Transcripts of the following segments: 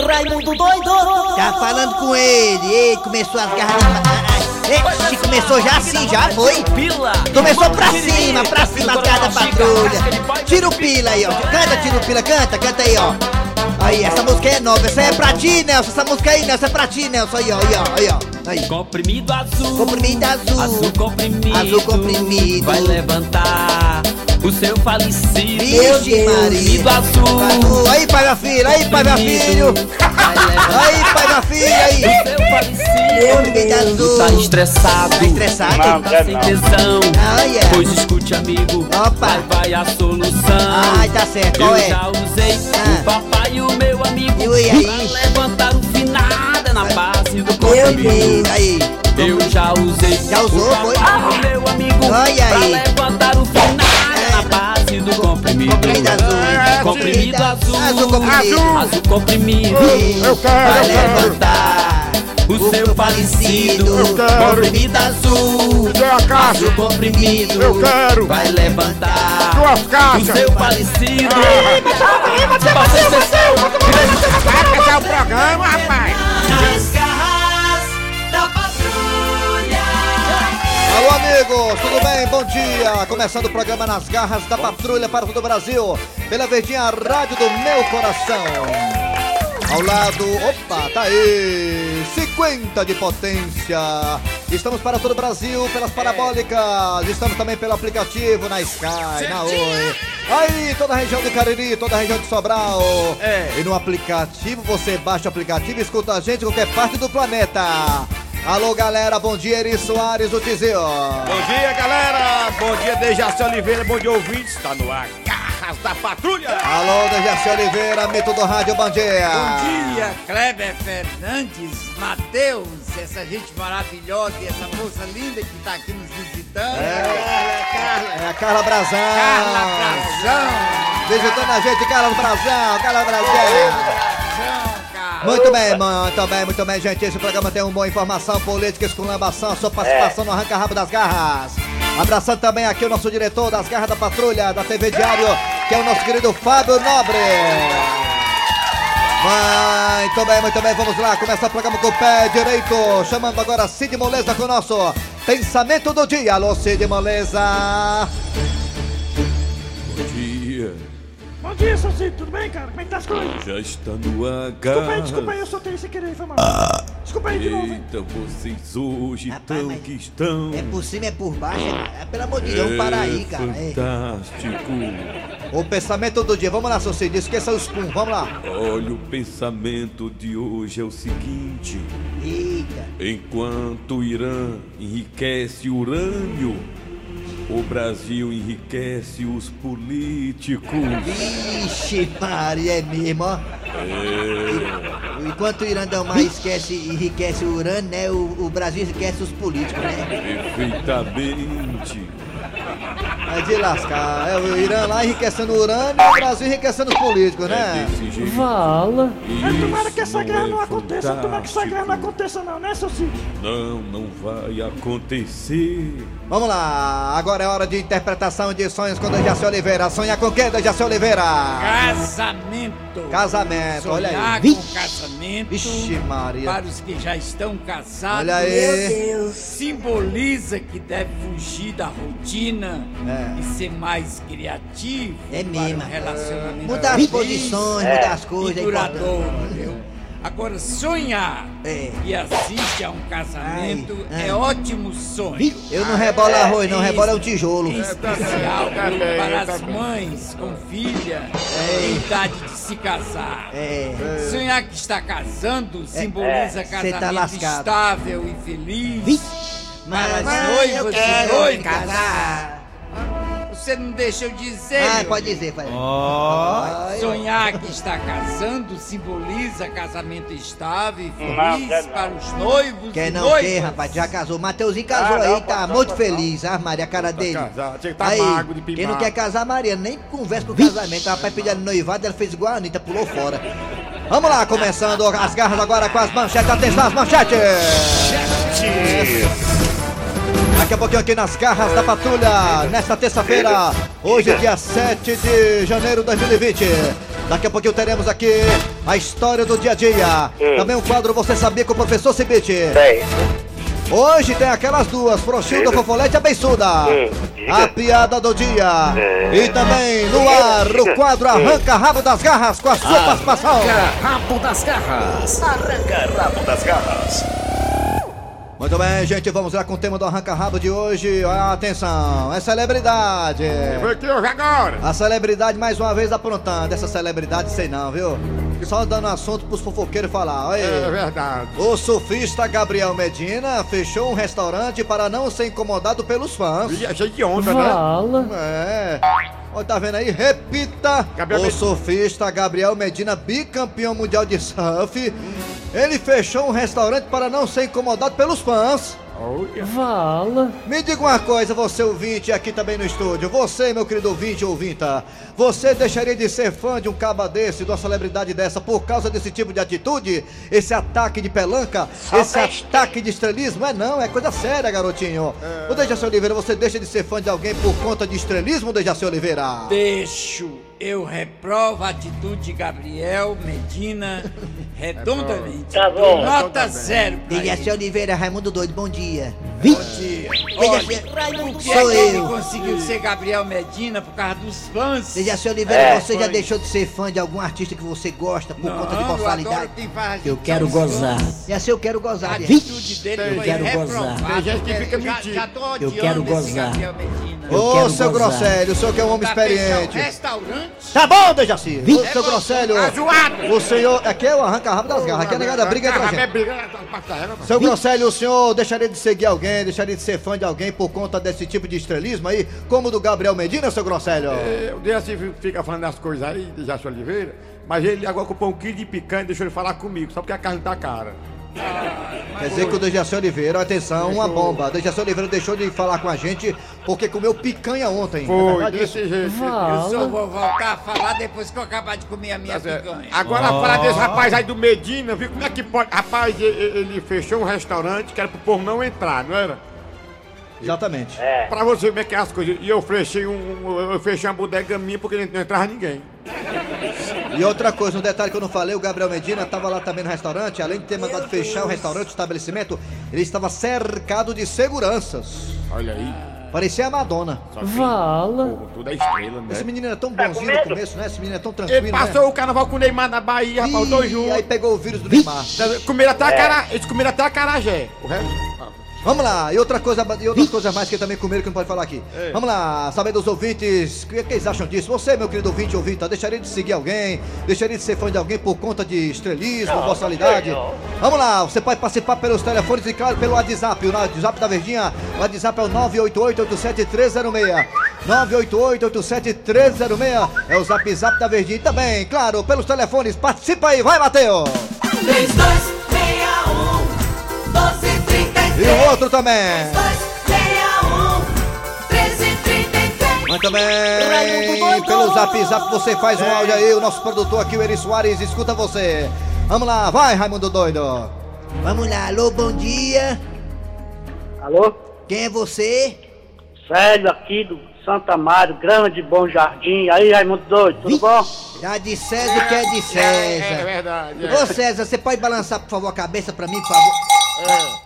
Raimundo doido! Tá falando com ele. Ei, começou as garras. Ei, se começou já assim, já foi. Pila! Começou pra cima, pra cima, as garras da patrulha. Tira o pila aí, ó. Canta, tira o pila, canta, canta aí, ó. Aí, essa música é nova, essa é pra ti, Nelson. Essa música aí, Nelson, é pra ti, Nelson. Aí, ó, aí, ó, aí, ó. Aí. Comprimido azul. Comprimido azul. Azul comprimido. Azul comprimido. Vai levantar o seu falecido. Vixe, Maria. Comprimido azul. Azul. Aí, pai, minha filha, aí, pai, meu filho. Aí, pai, minha filha, aí. o seu falecido. Comprimido azul. Tá estressado. Tá estressado? Tá sem tesão. Ah, yeah. Pois escute, amigo. Opa. Vai, vai a solução. Ai, tá certo, Eu é? já usei Ah. o papai e o meu amigo. E aí? Pra levantar o na base do Meu comprimido. Deus, aí. Eu já usei Já usou, o foi? e o meu amigo. Olha Pra aí. levantar o finada na base do comprimido. Comprimido azul. Comprimido azul. Azul comprimido. Azul comprimido. Eu Vai quero. levantar o seu falecido. Eu quero. Comprimido azul. Azul comprimido. Eu quero. Vai levantar Duas o seu falecido. Esse é o programa, rapaz. Nas garras da patrulha. Alô, amigos, tudo bem? Bom dia! Começando o programa Nas Garras da Patrulha para todo o Brasil, pela Verdinha Rádio do Meu Coração. Ao lado, opa, tá aí, 50 de potência. Estamos para todo o Brasil pelas parabólicas, estamos também pelo aplicativo na Sky, na Oi. Aí, toda a região de Cariri, toda a região de Sobral. É. E no aplicativo, você baixa o aplicativo e escuta a gente em qualquer parte do planeta. Alô, galera, bom dia, Eri Soares do Tizio. Bom dia, galera. Bom dia, Dejaci Oliveira. Bom dia, ouvintes. Está no ar. Da Patrulha. Alô, Dejaci Oliveira, mito do rádio, bom dia. Bom dia, Kleber Fernandes, Matheus, essa gente maravilhosa e essa moça linda que está aqui nos visitando. É a Carla Brazão. Carla Brazão. Visitando a gente, Carla Brazão, Carla Brazão. Muito bem, muito bem, muito bem, gente. Esse programa tem uma boa informação política, esculambação, sua participação no Arranca-Rabo das Garras. Abraçando também aqui o nosso diretor das Garras da Patrulha, da TV Diário, que é o nosso querido Fábio Nobre. Muito bem, muito bem, vamos lá, começa o programa com o pé direito, chamando agora Cid Moleza com o nosso Pensamento do Dia. Alô, Cid Moleza. Bom dia, Bom dia, seu Cid, tudo bem, cara? Como é que tá as coisas? já está no Desculpa aí, H. desculpa aí, eu soltei sem querer, foi mal. Desculpa aí de novo, hein? Eita, vocês hoje Rapaz, tão mas que estão. É por cima, é por baixo. É, é pelo amor de Deus, para aí, cara. É. fantástico. O pensamento do dia, vamos lá, seu Cid, esqueça os pum, vamos lá. Olha, o pensamento de hoje é o seguinte: Eita. enquanto o Irã enriquece urânio, o Brasil enriquece os políticos. Vixe, Maria, é mesmo, ó. É, Enquanto o Irandão esquece e enriquece o urânio, né? O, o Brasil enriquece os políticos, né? perfeitamente. É de lascar. É o Irã lá enriquecendo o urânio e o Brasil enriquecendo os políticos, É né? desse jeito. Vala. Mas tomara que Isso essa guerra é não aconteça, tomara que essa guerra não fantástico. aconteça não, né, seu Cid? Não, não vai acontecer. Vamos lá, agora é hora de interpretação de sonhos com Dejaci Oliveira. Sonha com quem, Dejaci Oliveira? Casamento. Casamento, olha Sonhar aí. com casamento. Vixe, Maria. Para os que já estão casados. Olha aí. Simboliza que deve fugir da rotina É. e ser mais criativo. É mesmo. um relacionamento Mudar as posições, mudar as e coisas. é duradouro, importante. Agora, sonhar É. e assiste a um casamento Ai, ai. é ótimo sonho. Eu não rebolo arroz, não, rebola é o tijolo. Em especial para as mães com filha em idade de se casar. É. Sonhar que está casando simboliza Cê casamento tá estável e feliz. Vi? Para as Mas noivas eu e quero noivos. casar. Você não deixa eu dizer. Ah, meu pode dizer, pai. Sonhar que está casando simboliza casamento estável e feliz para os noivos Quer não noivas. quer, rapaz, já casou. Mateuzinho casou aí, tá muito feliz. Ah, Maria, a cara dele. casar, tinha que tá aí, magro de quem não quer casar, Maria, nem conversa pro casamento. A rapaz pediu noivado, ela fez igual a Anitta, pulou fora. Vamos lá, começando as garras agora com as manchetes. Atenção, as manchetes! Daqui a pouquinho aqui nas garras da patrulha, nesta terça-feira, hoje dia 7 de janeiro de 2020. Daqui a pouquinho teremos aqui a história do dia a dia. Também um quadro Você Sabia com o professor Cibite. Tem. Hoje tem aquelas duas, Frouxinho do Fofolete e a Beiçuda. Hum. A piada do dia. É. E também no ar o quadro Arranca Rabo das Garras com a sua participação. Rabo das garras. Muito bem, gente, vamos lá com o tema do Arranca Rabo de hoje. Atenção, é celebridade. Foi aqui hoje agora. A celebridade mais uma vez aprontando. Essa celebridade sei não, viu? Só dando assunto pros fofoqueiros falar. Olha aí. É verdade. O surfista Gabriel Medina fechou um restaurante para não ser incomodado pelos fãs. E é cheio de onda, né? É. Olha, tá vendo aí? Repita! Gabriel o surfista Gabriel Medina, bicampeão mundial de surf, ele fechou um restaurante para não ser incomodado pelos fãs. Olha. Me diga uma coisa, você ouvinte aqui também no estúdio, você, meu querido ouvinte ou ouvinta, você deixaria de ser fã de um caba desse, de uma celebridade dessa, por causa desse tipo de atitude? Esse ataque de pelanca? esse ataque de estrelismo? É não, é coisa séria, garotinho. O Dejaci Oliveira, você deixa de ser fã de alguém por conta de estrelismo, Dejaci Oliveira? Deixo, eu reprovo a atitude de Gabriel Medina redondamente. Tá bom. Nota zero pra Dejaci ele. Oliveira, Raimundo Doido, bom dia. Sou é ele eu. conseguiu ser Gabriel Medina por causa dos fãs? Dejaci Oliveira, É, você já deixou de ser fã de algum artista que você gosta por Não, conta de eu adoro boçalidade? faz Eu quero gozar. fãs. Dejaci, eu quero A gozar. atitude dele Eu quero gozar. Tem gente que fica já, mentindo. Eu odiando quero esse gozar. Gabriel Medina. Eu Ô, quero seu gozar. Grosselho, o senhor que é um homem fechar experiente. restaurante? Tá bom, Dejaci. Ô, seu. Grosselho, Tá o senhor, aqui é o arranca-rabo das garras, aqui é negado da briga entre a gente. é tá passando. Seu Grosselio, o senhor deixaria de seguir alguém, deixaria de ser fã de alguém por conta desse tipo de estrelismo aí, como o do Gabriel Medina, seu Grosselio? É, O Dejaci fica falando das coisas aí, de Jaci Oliveira, mas ele agora comprou um quilo de picanha e deixou ele falar comigo, só porque a carne tá cara. Quer dizer que o Dejaci Oliveira, atenção, uma bomba. O Dejaci Oliveira deixou de falar com a gente porque comeu picanha ontem. É Foi, isso? desse jeito. Eu só vou voltar a falar depois que eu acabar de comer a minha Tá picanha. Agora falar desse rapaz aí do Medina, viu como é que pode. Rapaz, e- e- ele fechou um restaurante que era pro povo não entrar, não era? Exatamente. É. Pra você ver como é que é as coisas. E eu fechei um. Eu fechei uma bodega minha porque não entrava ninguém. E outra coisa, um detalhe que eu não falei, o Gabriel Medina estava lá também no restaurante, além de ter mandado fechar o restaurante, o estabelecimento, ele estava cercado de seguranças. Olha aí. Parecia a Madonna. Só que, Porra, tudo é estrela, né? Esse menino é tão Tá com bonzinho no começo, né? Esse menino é tão tranquilo, Ele passou né? o carnaval com o Neymar na Bahia, rapaz, dois juntos. aí pegou o vírus do Neymar. Comeram até a cara. Eles comeram até a carajé. O resto. Vamos lá, e outra coisa, e outras coisas mais que também comeram que não pode falar aqui. Vamos lá, saber dos ouvintes, o que, que eles acham disso? Você, meu querido ouvinte ouvinte, deixaria de seguir alguém, deixaria de ser fã de alguém por conta de estrelismo, Não, boçalidade? Vamos lá, você pode participar pelos telefones e claro pelo WhatsApp, o WhatsApp da Verdinha, o WhatsApp é o 988-87306. 988-87306 é o Zap Zap da Verdinha e também, claro, pelos telefones, participa aí, vai Matheus! 3261 1233 E o outro também! 3261 1333 Mas também pelo zap zap você faz um áudio aí, o nosso produtor aqui, o Eri Soares, escuta você. Vamos lá, vai Raimundo Doido. Vamos lá, alô, bom dia. Alô? Quem é você? Célio aqui do Santa Mário, Grande Bom Jardim. Aí, Raimundo Doido, tudo bom? Já de César que é de É, César. verdade. é. Ô César, você pode balançar, por favor, a cabeça pra mim, por favor?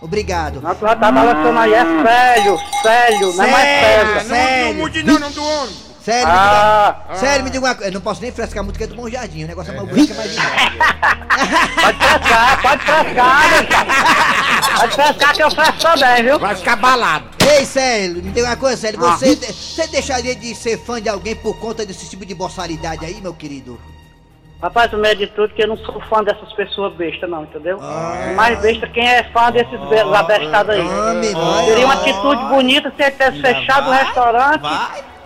Obrigado. Nós já tá balançando aí, é Célio, Célio, não é mais Célio, César. Não, não Sério? mude não, não do homem. Sério, me Ah, diga, sério, me diga uma coisa. Eu não posso nem frescar muito, que é do Bom Jardim. O negócio é mais bonito é mais pode frescar, pode frescar, meu. Pode frescar que eu fresco também, viu? Vai ficar balado. Ei, Célio, me diga uma coisa, Célio. Ah. Você, você deixaria de ser fã de alguém por conta desse tipo de boçalidade aí, meu querido? Rapaz, o medo de tudo que eu não sou fã dessas pessoas bestas, não, entendeu? Mais besta quem é fã desses be- abestados aí. Seria uma vai. atitude bonita se ele tivesse fechado o restaurante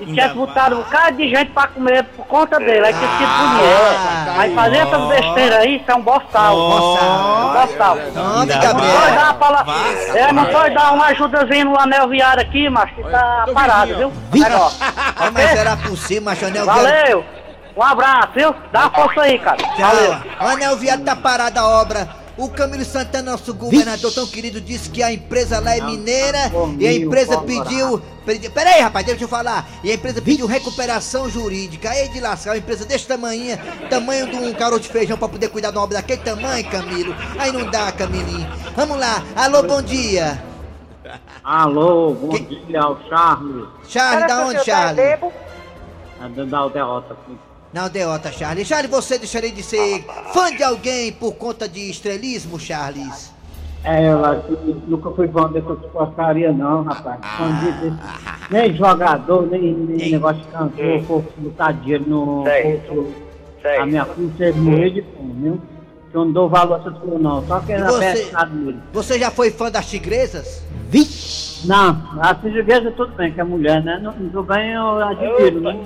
e tivesse botado um bocado de gente pra comer por conta dele. Aí tinha sido bonito. Mas fazer essas besteiras aí, isso é um boçal. É um boçal. Não pode dar pala... É, não pode dar uma ajudazinha no anel viário aqui, macho, que tá parado, viu? O negócio. Ah, mas era possível, macho. O anel viado. Valeu! Um abraço, viu? Dá força aí, cara. Valeu. Tchau. O anel viado tá parado a obra. o Camilo Santana, nosso governador tão querido, disse que a empresa lá é mineira e a empresa pediu. pedi- Pera aí, rapaz, deixa eu falar. E a empresa pediu recuperação jurídica. Aí de lascar, uma empresa desse tamanho, tamanho de um caroço de feijão pra poder cuidar de uma obra daquele tamanho, Camilo. Aí não dá, Camilinho. Vamos lá. Alô, bom dia. Alô, bom dia, o Charles. Charles, da onde, Charles? É da derrota aqui. Não, derrota, Charles. Charles, você deixaria de ser fã de alguém por conta de estrelismo, Charles? É, eu acho que nunca fui fã dessas porcaria não, rapaz. De- nem jogador, nem, nem negócio de cantor, for botar dinheiro no. Sei. A minha filha você morrer de fome, viu? Que eu não dou valor a essas coisas não, só que E era você- pesado mesmo. Você já foi fã das tigresas? Não, a portuguesa tudo bem, que é mulher, né? Não, tudo bem, eu admiro, né?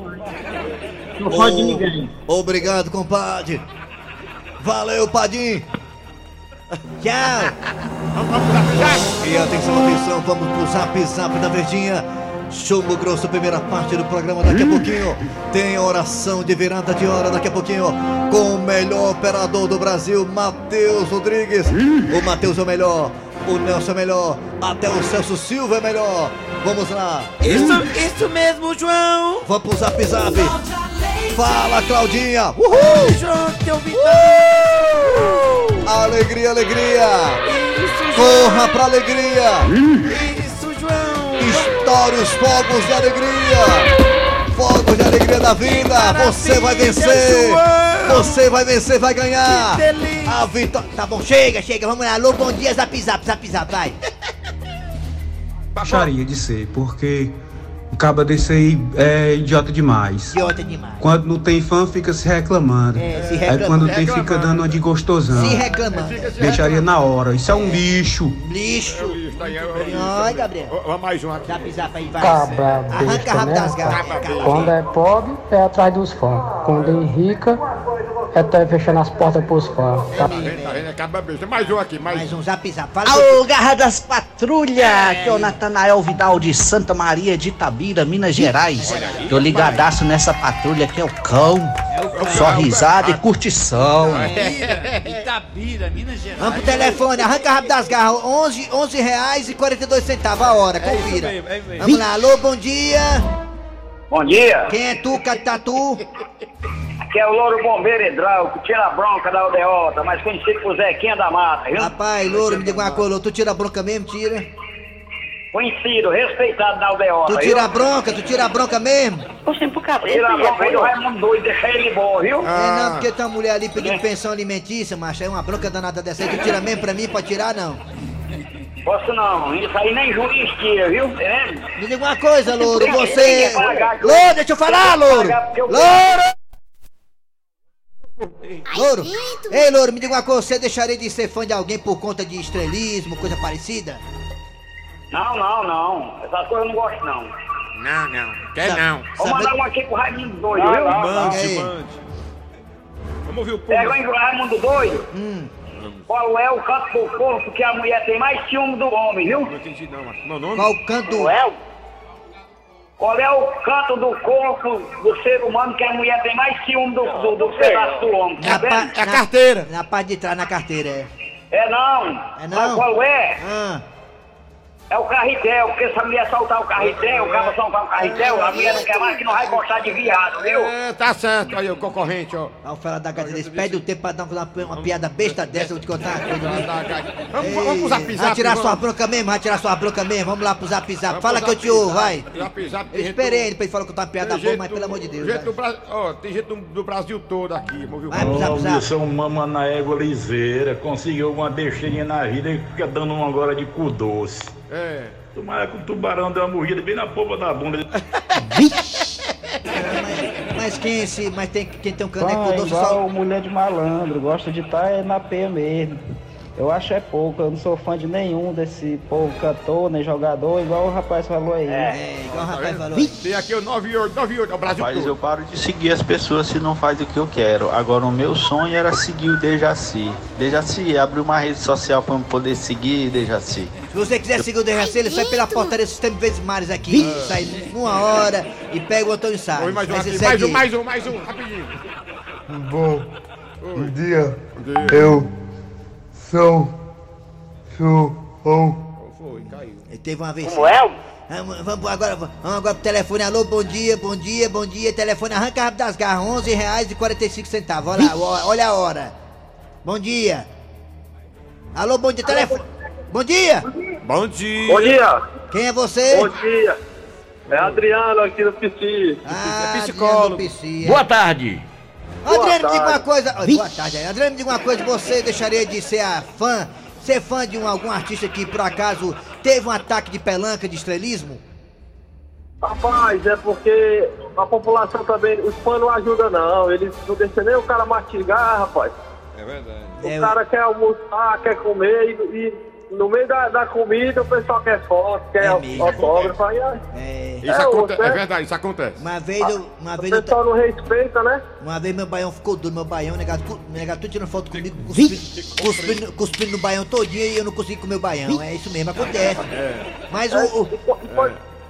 Não fã de ninguém. Obrigado, compadre. Valeu, Padim. Tchau. E atenção, atenção, vamos pro zap zap da Verdinha. Chumbo Grosso, primeira parte do programa daqui a pouquinho. Tem a oração de virada de hora daqui a pouquinho. Com o melhor operador do Brasil, Matheus Rodrigues. O Matheus é o melhor, o Nelson é o melhor, até o Celso Silva é melhor. Vamos lá. Isso, isso mesmo, João. Vamos pro zap zap. Fala, Claudinha. Uhul! João, teu Alegria, alegria! Corra pra alegria! Isso, João! Estoure os fogos de alegria! Fogos de alegria da vida! Você vai vencer! Você vai vencer, vai ganhar! A vitória. Tá bom, chega, chega, vamos lá. Alô, bom dia, zap zap, zap zap, vai. Gostaria de ser, porque um caba desse aí é idiota demais. Idiota demais. Quando não tem fã, fica se reclamando. É, se Aí reclamando. quando tem, fica dando uma de gostosão. Se reclamando. Deixaria na hora. Isso é um lixo. Lixo. Ai, Gabriel. Vamos mais um aqui. Zap zap aí, vai. Cabra Arranca besta, rápido né? das garras. Quando é pobre, é atrás dos fãs. Quando é rica, é tá fechando as portas pros fãs. Tá? Tá vendo, tá vendo? Acaba besta. Mais um aqui, mais, Mais um zap zap. Fala Alô, Garra das Patrulhas! Aqui é o Natanael Vidal de Santa Maria de Itabira, Minas Gerais. Tô ligadaço nessa patrulha que é o cão. Só risada e curtição. Itabira, Itabira, Minas Gerais. Vamos pro telefone, arranca rápido das garras. 11, 11 reais e 42 centavos a hora, confira. mesmo, é mesmo. Vamos lá, alô, bom dia. Bom dia. Quem é tu, Catatu? Aqui é o Louro Bombeiro Hidráulico, tira a bronca da aldeota, mas conhecido por Zequinha da Mata, viu? Rapaz, louro, me diga uma coisa, tu tira a bronca mesmo, tira? Conhecido, respeitado na aldeota, Tu viu? tira a bronca, tu tira a bronca mesmo? Oxê, pro cabelo. Tira a bronca aí do Raimundo doido, deixa ele bom, viu? É não, porque tem uma mulher ali pedindo pensão alimentícia, macho, é uma bronca danada dessa aí, tu tira mesmo pra mim, pode tirar não? Posso não, isso aí nem juiz tira, viu? Entendendo? Me diga uma coisa, louro, que você... que Louro, deixa eu falar, que louro! Louro! Ei, Louro, me diga uma coisa, você deixaria de ser fã de alguém por conta de estrelismo, coisa parecida? Não, não, não. Essas coisas eu não gosto, não. Não, não. Quer Sabe- não. Vou Sabe- mandar um aqui pro Raimundo doido, Não, viu? Mande, Mande. Vamos ouvir o povo. Pega o Raimundo doido. Hum. Qual é o canto do corpo que a mulher tem mais ciúme do homem, viu? Não entendi não. Meu nome? Qual o canto? Qual é o- Qual é o canto do corpo do ser humano que a mulher tem mais ciúme do, do, do pedaço do homem? Tá Na, vendo? pa- na carteira. Na parte de trás, na carteira, é. É não. É não? Sabe qual é? Ah. É o carretel, porque se a mulher soltar o carretel, o cara soltar o carretel, a mulher não quer mais que não vai gostar de viado, viu? É, tá certo. Aí o concorrente, ó. Olha o fela da gata desse, perde o tempo pra dar uma, uma piada besta dessa, eu vou te contar uma coisa. viu? Vamos, vamos pro zap Vai zap. tirar vamos. sua bronca mesmo, vai tirar sua bronca mesmo, vamos lá pro zap zap. Fala que eu te ouvo, vai. Zap zap, tem Eu esperei ele pra ele falar que eu tô uma piada boa, mas pelo amor de Deus. Tem gente do, Brasil todo aqui. Vamos ouvir o Vai pro zap Ó, zap. Wilson Mama na égua liseira, conseguiu uma besteirinha na vida e fica dando uma agora de cu doce. É. Tomara que o tubarão deu uma morrida bem na polpa da bunda. Mas quem é esse, mas tem, quem tem um caneco é doce igual só... mulher de malandro, gosta de estar é na P mesmo. Eu acho é pouco, eu não sou fã de nenhum desse povo cantor, nem jogador, igual o rapaz falou aí. É, igual o rapaz falou. Tem aqui o 98, 98, é o Brasil Rapaz, todo. eu paro de seguir as pessoas se não faz o que eu quero. Agora, o meu sonho era seguir o Dejaci. Dejaci, abre uma rede social pra eu poder seguir Dejaci. Se você quiser seguir o DRC, ele sai pela portaria do Sistema Vezes Mares aqui. Sai numa hora e pega o Antônio Salles. Oi, mais um aqui, mais um, mais um, mais um, rapidinho. Bom, um dia eu São. São. Foi, caiu. Ele teve uma vez. Como é? Vamos, vamos agora, vamos agora pro telefone. Alô, bom dia, bom dia, bom dia. Telefone arranca rápido das garras, 11 reais e 45 centavos. Olha olha a hora. Bom dia. Alô, bom dia, telefone. Bom dia. Bom dia. Bom dia. Quem é você? Bom dia. É Adriano aqui do PC. Ah, psicólogo. Adriano do PC, é. Boa tarde. Adriano, me diga uma coisa. Oi, boa tarde. Adriano, me diga uma coisa. Você deixaria de ser a fã, ser fã de um, algum artista que por acaso teve um ataque de pelanca, de estrelismo? Rapaz, é porque a população também, os fãs não ajudam não. Eles não deixam nem o cara mastigar, rapaz. É verdade. O É, cara quer almoçar, quer comer e, e no meio da, da comida o pessoal quer foto, quer É mesmo. autógrafo. Aí, aí, É, Isso É, é verdade, isso acontece. uma vez eu, uma o vez eu, pessoal não respeita, né? Uma vez meu baião ficou duro, meu baião, negado, negado tudo tirando foto comigo, cuspindo, cuspindo, cuspindo no baião todinho e eu não consegui comer o baião. É isso mesmo, acontece. Mas o. o- E, qu-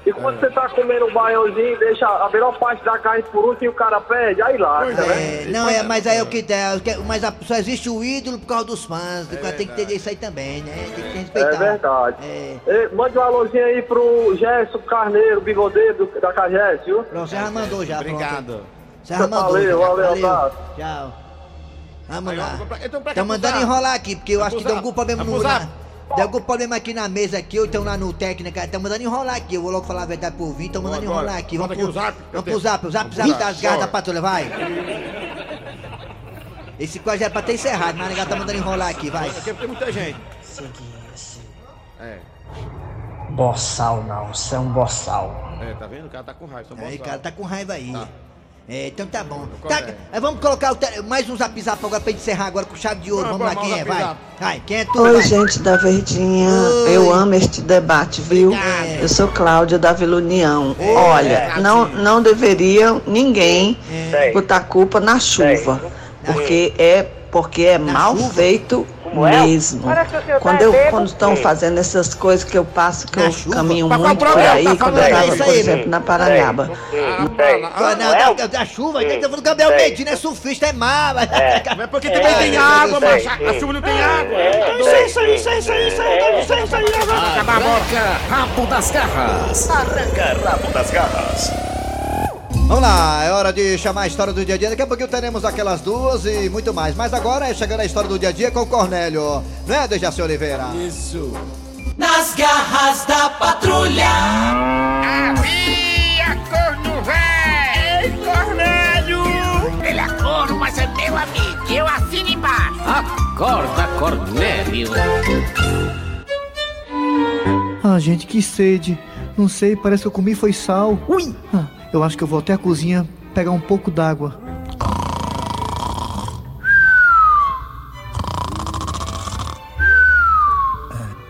e quando- e quando você tá comendo um baiãozinho, deixa a melhor parte da carne por último e o cara perde, aí lá, né? é, não, é, mas aí é o que der. que- Mas a- só existe o ídolo por causa dos fãs. o cara tem que entender isso aí também, né? Tem que respeitar. É verdade. É. Ei, mande um alôzinho aí pro Gerson Carneiro, bigodeiro do- da Cagés, viu? Pronto, você já mandou já. Obrigado. Pronto. Você já mandou. Valeu, já. valeu, abraço. Tchau. Vamos Aí, lá. pra- então, pra Tá mandando enrolar aqui, porque eu acho que deu zap. algum problema Vai no. Zap. deu algum problema aqui na mesa aqui, ou então lá no técnica. Tá mandando enrolar aqui. Eu vou logo falar a verdade pro ouvinte. Tô mandando Agora, enrolar aqui. Vamos aqui pro o zap, Vamos pro zap, o zap, Vamos zap pro das zap, garras da patrulha, vai. Esse quase era pra ter encerrado, mas o negócio tá mandando enrolar aqui, vai. Aqui tem muita gente. É, Boçal não, você é um boçal. é, tá vendo? O cara tá com raiva. só Aí, boçal. cara, tá com raiva aí. Tá. É, então tá bom. Tá, é, vamos colocar o tele- mais um zap zap agora pra gente encerrar agora com chave de ouro. Vamos, Vamos, lá, quem é? Vai. Vai, quem é tu? Oi, vai. gente da Verdinha. Oi. Eu amo este debate, viu? Obrigado. Eu sou Cláudia da Vila União. Olha, não, não deveria ninguém É. botar culpa na chuva, porque é porque é mal chuva? feito é? Mesmo. Quando tá eu quando estão fazendo essas coisas que eu passo, que Na eu chuva? caminho muito por aí, Tá quando eu tava, por aí, exemplo, na Parangaba. Ah, Ah, não, da, chuva, é. tá falando que Gabriel Medina é surfista, é má. mas- Mas porque também tem água, macho. A chuva não tem água. Isso aí, isso aí, isso aí, isso aí, isso aí, isso aí, isso aí, isso aí. Arranca rabo das garras. Arranca rabo das garras. Vamos lá, é hora de chamar a história do dia a dia. Daqui a pouquinho teremos aquelas duas e muito mais. Mas agora é chegando a história do dia a dia com o Cornélio. Não é, Dejaci Oliveira? Isso. Nas garras da patrulha. Havia corno velho! Ei, Cornélio! Ele é corno, mas é meu amigo. Eu assino embaixo. Acorda, Cornélio. Ah, gente, que sede. Não sei, parece que eu comi foi sal. Ui! Ah, eu acho que eu vou até a cozinha pegar um pouco d'água.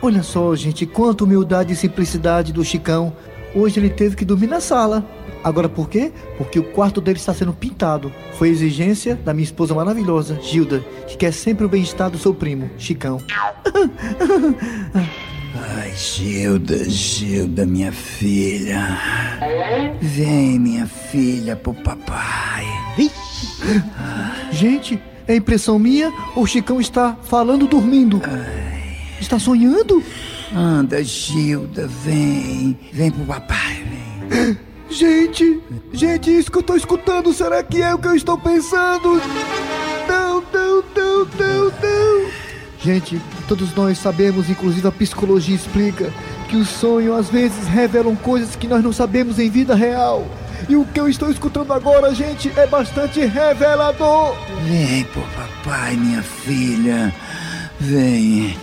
Olha só, gente, quanta humildade e simplicidade do Chicão. Hoje ele teve que dormir na sala. Agora por quê? Porque o quarto dele está sendo pintado. Foi exigência da minha esposa maravilhosa, Gilda, que quer sempre o bem-estar do seu primo, Chicão. Ai, Gilda, Gilda, minha filha. Vem, minha filha, pro papai. Gente, é impressão minha ou o Chicão está falando dormindo? Está sonhando? Anda, Gilda, vem. Vem pro papai, vem. Gente, gente, isso que eu tô escutando, será que é o que eu estou pensando? Não, não, não, não. Gente, todos nós sabemos, inclusive a psicologia explica, que o sonho às vezes revelam coisas que nós não sabemos em vida real. E o que eu estou escutando agora, gente, é bastante revelador. Vem pro papai, minha filha. Vem.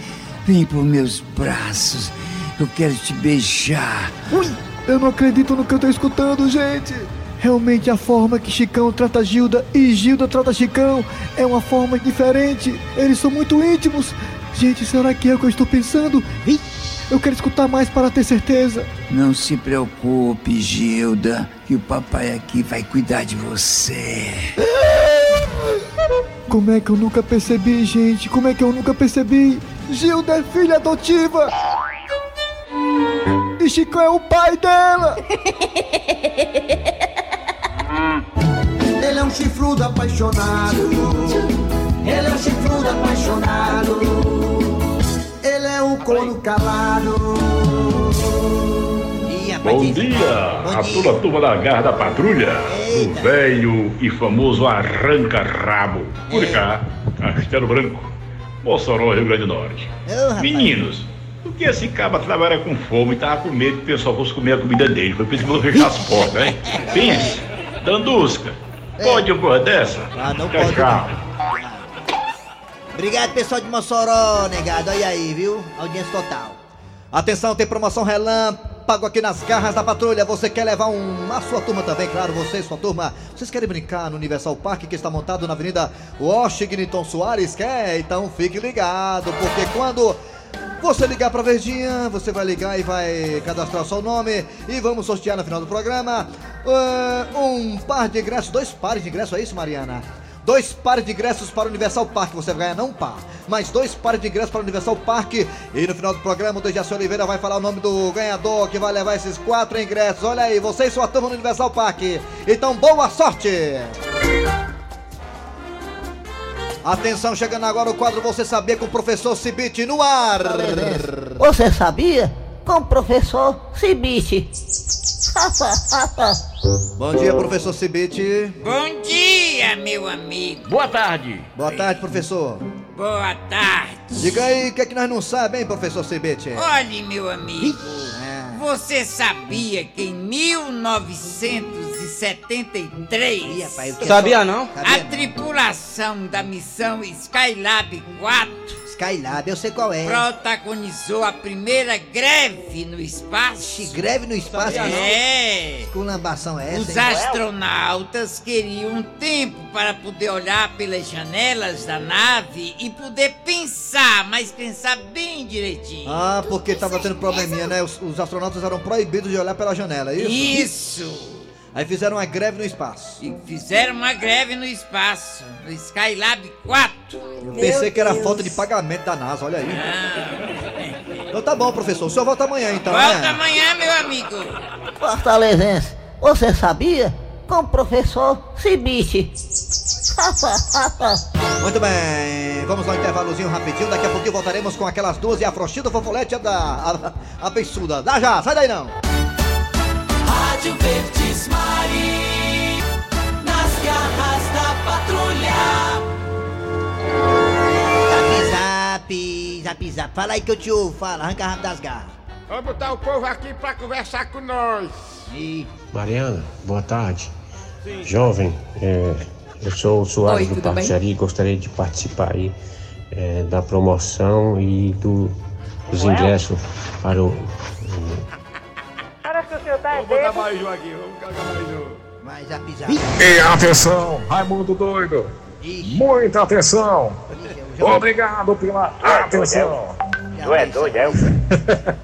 Vem pros meus braços. Eu quero te beijar. Ui, eu não acredito no que eu tô escutando, gente. Realmente a forma que Chicão trata Gilda e Gilda trata Chicão é uma forma diferente. Eles são muito íntimos. Gente, será que é o que eu estou pensando? Eu quero escutar mais para ter certeza. Não se preocupe, Gilda, que o papai aqui vai cuidar de você. Como é que eu nunca percebi, gente? Como é que eu nunca percebi? Gilda é filha adotiva! E Chico é o pai dela! Ele é um chifrudo apaixonado. Ele é um chifrudo apaixonado. corno calado. Bom dia, a toda a turma da Garra da Patrulha, o velho e famoso arranca-rabo. Por cá, Castelo Branco, Mossoró, Rio Grande do Norte. Meninos, por que esse caba trabalha com fome e tava com medo que o pessoal fosse comer a comida dele? Foi por isso que eu vou fechar as portas, hein? Pense, Dandusca, pode uma dessa? Ah, não pode. Obrigado, pessoal de Mossoró, negado. Olha aí, viu? Audiência total. Atenção, tem promoção relâmpago aqui nas garras da patrulha. Você quer levar um, a sua turma também, claro, você e sua turma. Vocês querem brincar no Universal Park que está montado na Avenida Washington Soares? Quer? Então fique ligado, porque quando você ligar pra Verdinha, você vai ligar e vai cadastrar o seu nome e vamos sortear no final do programa eh, um par de ingressos, dois pares de ingressos, é isso, Mariana? Dois pares de ingressos para o Universal Park. Você vai ganhar não um par, mas dois pares de ingressos para o Universal Park. E no final do programa, o Dejaci Oliveira vai falar o nome do ganhador que vai levar esses quatro ingressos. Olha aí, você e sua turma no Universal Park. Então, boa sorte! Atenção, chegando agora o quadro Você Sabia com o professor Cibite no ar. Você sabia? Com o professor Cibite. Bom dia, professor Cibite. Bom dia, meu amigo. Boa tarde. Boa tarde, professor. Boa tarde. Diga aí o que é que nós não sabemos, hein, professor Cibite? Olhe, meu amigo. Você sabia que em 1973 Sabia não? a tripulação da missão Skylab 4 Skylab, eu sei qual é. protagonizou a primeira greve no espaço? Greve no espaço? É. Que lambação é essa? Os hein? astronautas queriam um tempo para poder olhar pelas janelas da nave e poder pensar, mas pensar bem direitinho. Ah, porque tava tendo probleminha, né? Os, os astronautas eram proibidos de olhar pela janela, é isso? Isso! Aí fizeram uma greve no espaço. E fizeram uma greve no espaço, no Skylab 4. Eu pensei que era falta de pagamento da NASA, olha aí. Então tá bom, professor. O senhor volta amanhã, então, Volta né? amanhã, meu amigo. Fortalezense, você sabia? Com o professor Cibite. Muito bem, vamos ao intervalozinho rapidinho. Daqui a pouquinho voltaremos com aquelas duas e a frouxinha do fofolete da a, a beiçuda. Dá já, sai daí não. Rádio Verdes Mari, nas garras da patrulha. Zap, zap, zap, zap. Fala aí que eu te ouvo, fala, arranca rápido das garras. Vamos botar o povo aqui pra conversar com nós. Mariana, boa tarde. Jovem, é, eu sou o Soares Oi, do? Parque e gostaria de participar aí é, da promoção e do, dos ingressos para o. Vamos botar mais um aqui, vamos cagar mais um. Vai, zap, zap. E atenção, Raimundo doido. Muita atenção. Obrigado pela atenção. Tu é doido, é?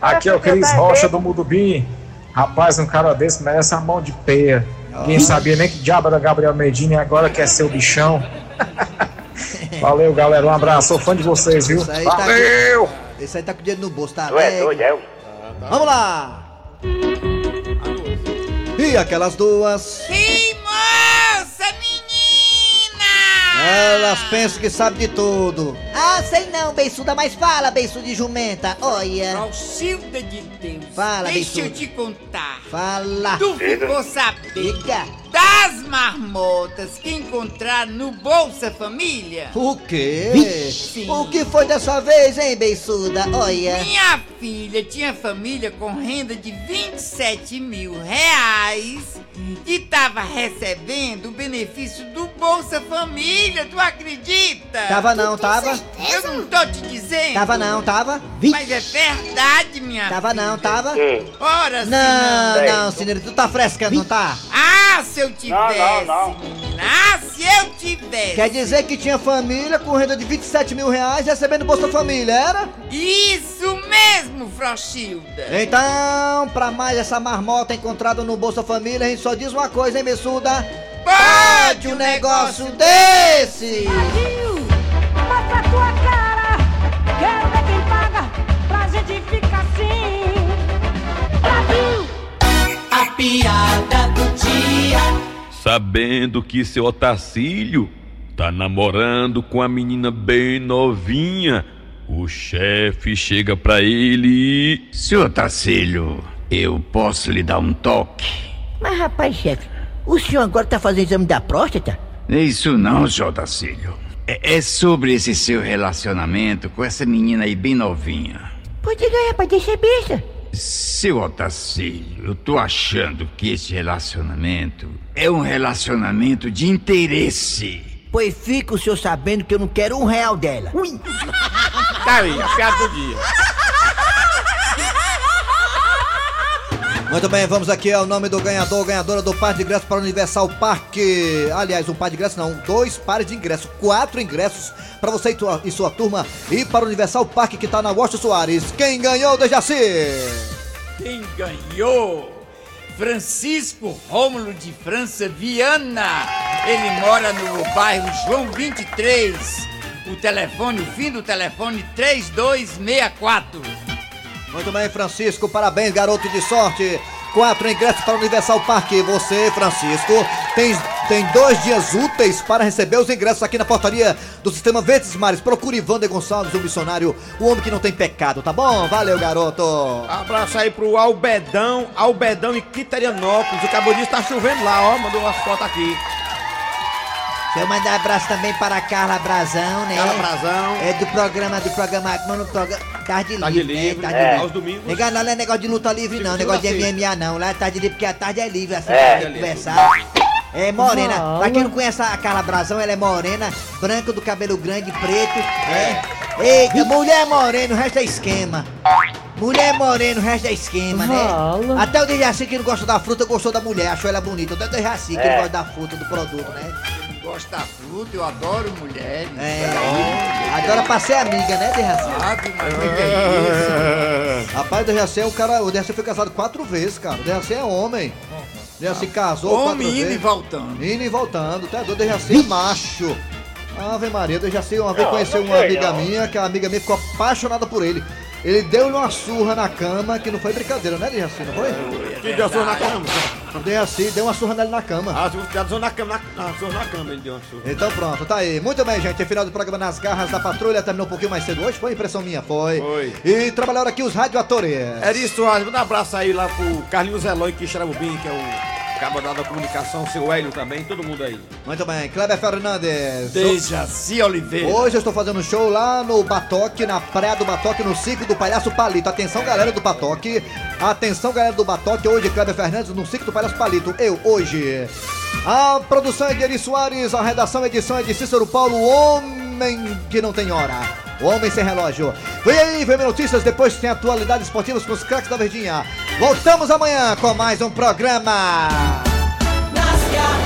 Aqui é o Cris Rocha do Mudubim. Rapaz, um cara desse merece a mão de peia. Ninguém sabia nem que diabo era Gabriel Medina e agora quer ser o bichão. Valeu, galera. Um abraço. Sou fã de vocês, viu? Aí tá Valeu! com- Esse aí tá com o dinheiro no bolso, tá Tu é doido, é? Vamos lá! E aquelas duas, Que moça, menina! elas pensam que sabem de tudo. Ah, sei não, beiçuda, mas fala, beiçuda de jumenta. Olha. Alcilda de Deus. Fala, Deixa eu beiçuda. te contar. Fala. Tu ficou sabendo das marmotas que encontraram no Bolsa Família? O quê? Sim. O que foi dessa vez, hein, beiçuda? Olha. Minha filha tinha família com renda de 27 mil reais e tava recebendo o benefício do Bolsa Família, tu acredita? Tava não, tava? Eu não tô te dizendo. Tava não, tava? Mas é verdade, minha Tava filha. não, tava? Ora, Não, não, Cineiro, tu tá frescando, não tá? Ah, se eu tivesse, Não, não, não. menina. Ah, se eu tivesse. Quer dizer que tinha família com renda de 27 mil reais recebendo Bolsa Família, era? Isso mesmo, Frochilda. Então, pra mais essa marmota encontrada no Bolsa Família, a gente só diz uma coisa, hein, Bessuda? Pode um negócio desse! Mostra a tua cara, quero ver quem paga pra gente ficar assim. Brasil! A piada do dia. Sabendo que seu Otacílio tá namorando com a menina bem novinha, O chefe chega pra ele e. Senhor Tacílio, eu posso lhe dar um toque? Mas rapaz, chefe, o senhor agora tá fazendo exame da próstata? Isso não, senhor Tacílio. É, é sobre esse seu relacionamento com essa menina aí bem novinha. Pode ganhar, rapaz, deixa besta. Seu Otacílio, eu tô achando que esse relacionamento é um relacionamento de interesse. Pois fica o senhor sabendo que eu não quero um real dela. Ui. Tá aí, a piada do dia. Muito bem, vamos aqui ao nome do ganhador, ganhadora do par de ingressos para o Universal Parque. Aliás, um par de ingressos não, dois pares de ingressos, quatro ingressos para você e, tua- e sua turma e para o Universal Parque que está na Washington Soares. Quem ganhou, Dejaci? Quem ganhou? Francisco Rômulo de França Viana. Ele mora no bairro João 23. O telefone, o fim do telefone 3264. Muito bem, Francisco, parabéns, garoto de sorte. Quatro ingressos para o Universal Parque. Você, Francisco, tem, tem dois dias úteis para receber os ingressos aqui na portaria do Sistema Verdes Mares. Procure Ivander Gonçalves, o missionário, o homem que não tem pecado, tá bom? Valeu, garoto. Abraço aí pro Albedão, Albedão em Quiterianópolis. O Cabo Disso tá chovendo lá, ó. Mandou umas fotos aqui. Deixa eu mandar um abraço também para a Carla Brazão, né? Carla Brazão. É do programa, do programa, como é programa? Tarde Tarde Livre, Livre, né? Tarde é. Livre. aos domingos. Legal, não é negócio de luta livre, não. Negócio de MMA, não. Lá é tarde livre, porque a tarde é livre, assim, É. pra gente conversar. É morena. Fala. Pra quem não conhece a Carla Brazão, ela é morena, branca, do cabelo grande, preto. É. Eita, mulher morena, o resto é esquema. Mulher morena, o resto é esquema, Fala. né? Até o Dejaci que não gosta da fruta, gostou da mulher, achou ela bonita. Até o Dejaci que É. não gosta da fruta, do produto, né? Eu gosto da fruta, eu adoro mulheres. É. Agora pra ser amiga, né, Dejaci? Sabe, mas o que é isso? Rapaz, o é um cara. O Dejaci foi casado quatro vezes, cara. O Dejaci é homem. O Dejaci casou Homem quatro indo vezes. e voltando. Indo e voltando. Tá doido, o Dejaci é macho. Ave Maria, o Dejaci uma vez Não, conheceu não uma sei, amiga não. minha, que a amiga minha ficou apaixonada por ele. Ele deu-lhe uma surra na cama, que não foi brincadeira, né, Dejaci? Não foi? Que deu surra na cama. O Dejaci deu uma surra nele na cama. Ah, surra na cama, na, na, surra na cama ele deu uma surra. Então pronto, tá aí. Muito bem, gente. Final do programa Nas Garras da Patrulha terminou um pouquinho mais cedo hoje. Foi impressão minha, foi. Foi. E trabalharam aqui os radioatores. Eri Soares, manda um abraço aí lá pro Carlinhos Eloy, que Xarabubim, que é o cabo da comunicação, seu Hélio também, todo mundo aí. Muito bem, Kleber Fernandes. Dejaci Oliveira. Hoje eu estou fazendo show lá no Batoque, na Praia do Batoque, no Ciclo do Palhaço Palito. Atenção, galera do Batoque. Atenção, galera do Batoque. Hoje, Kleber Fernandes no Ciclo do Palhaço Palito. Eu, hoje. A produção é de Eri Soares, a redação e edição é de Cícero Paulo, o homem que não tem hora. O homem sem relógio. Vem aí, vem notícias, depois tem atualidades esportivas com os craques da Verdinha. Voltamos amanhã com mais um programa. Nascar.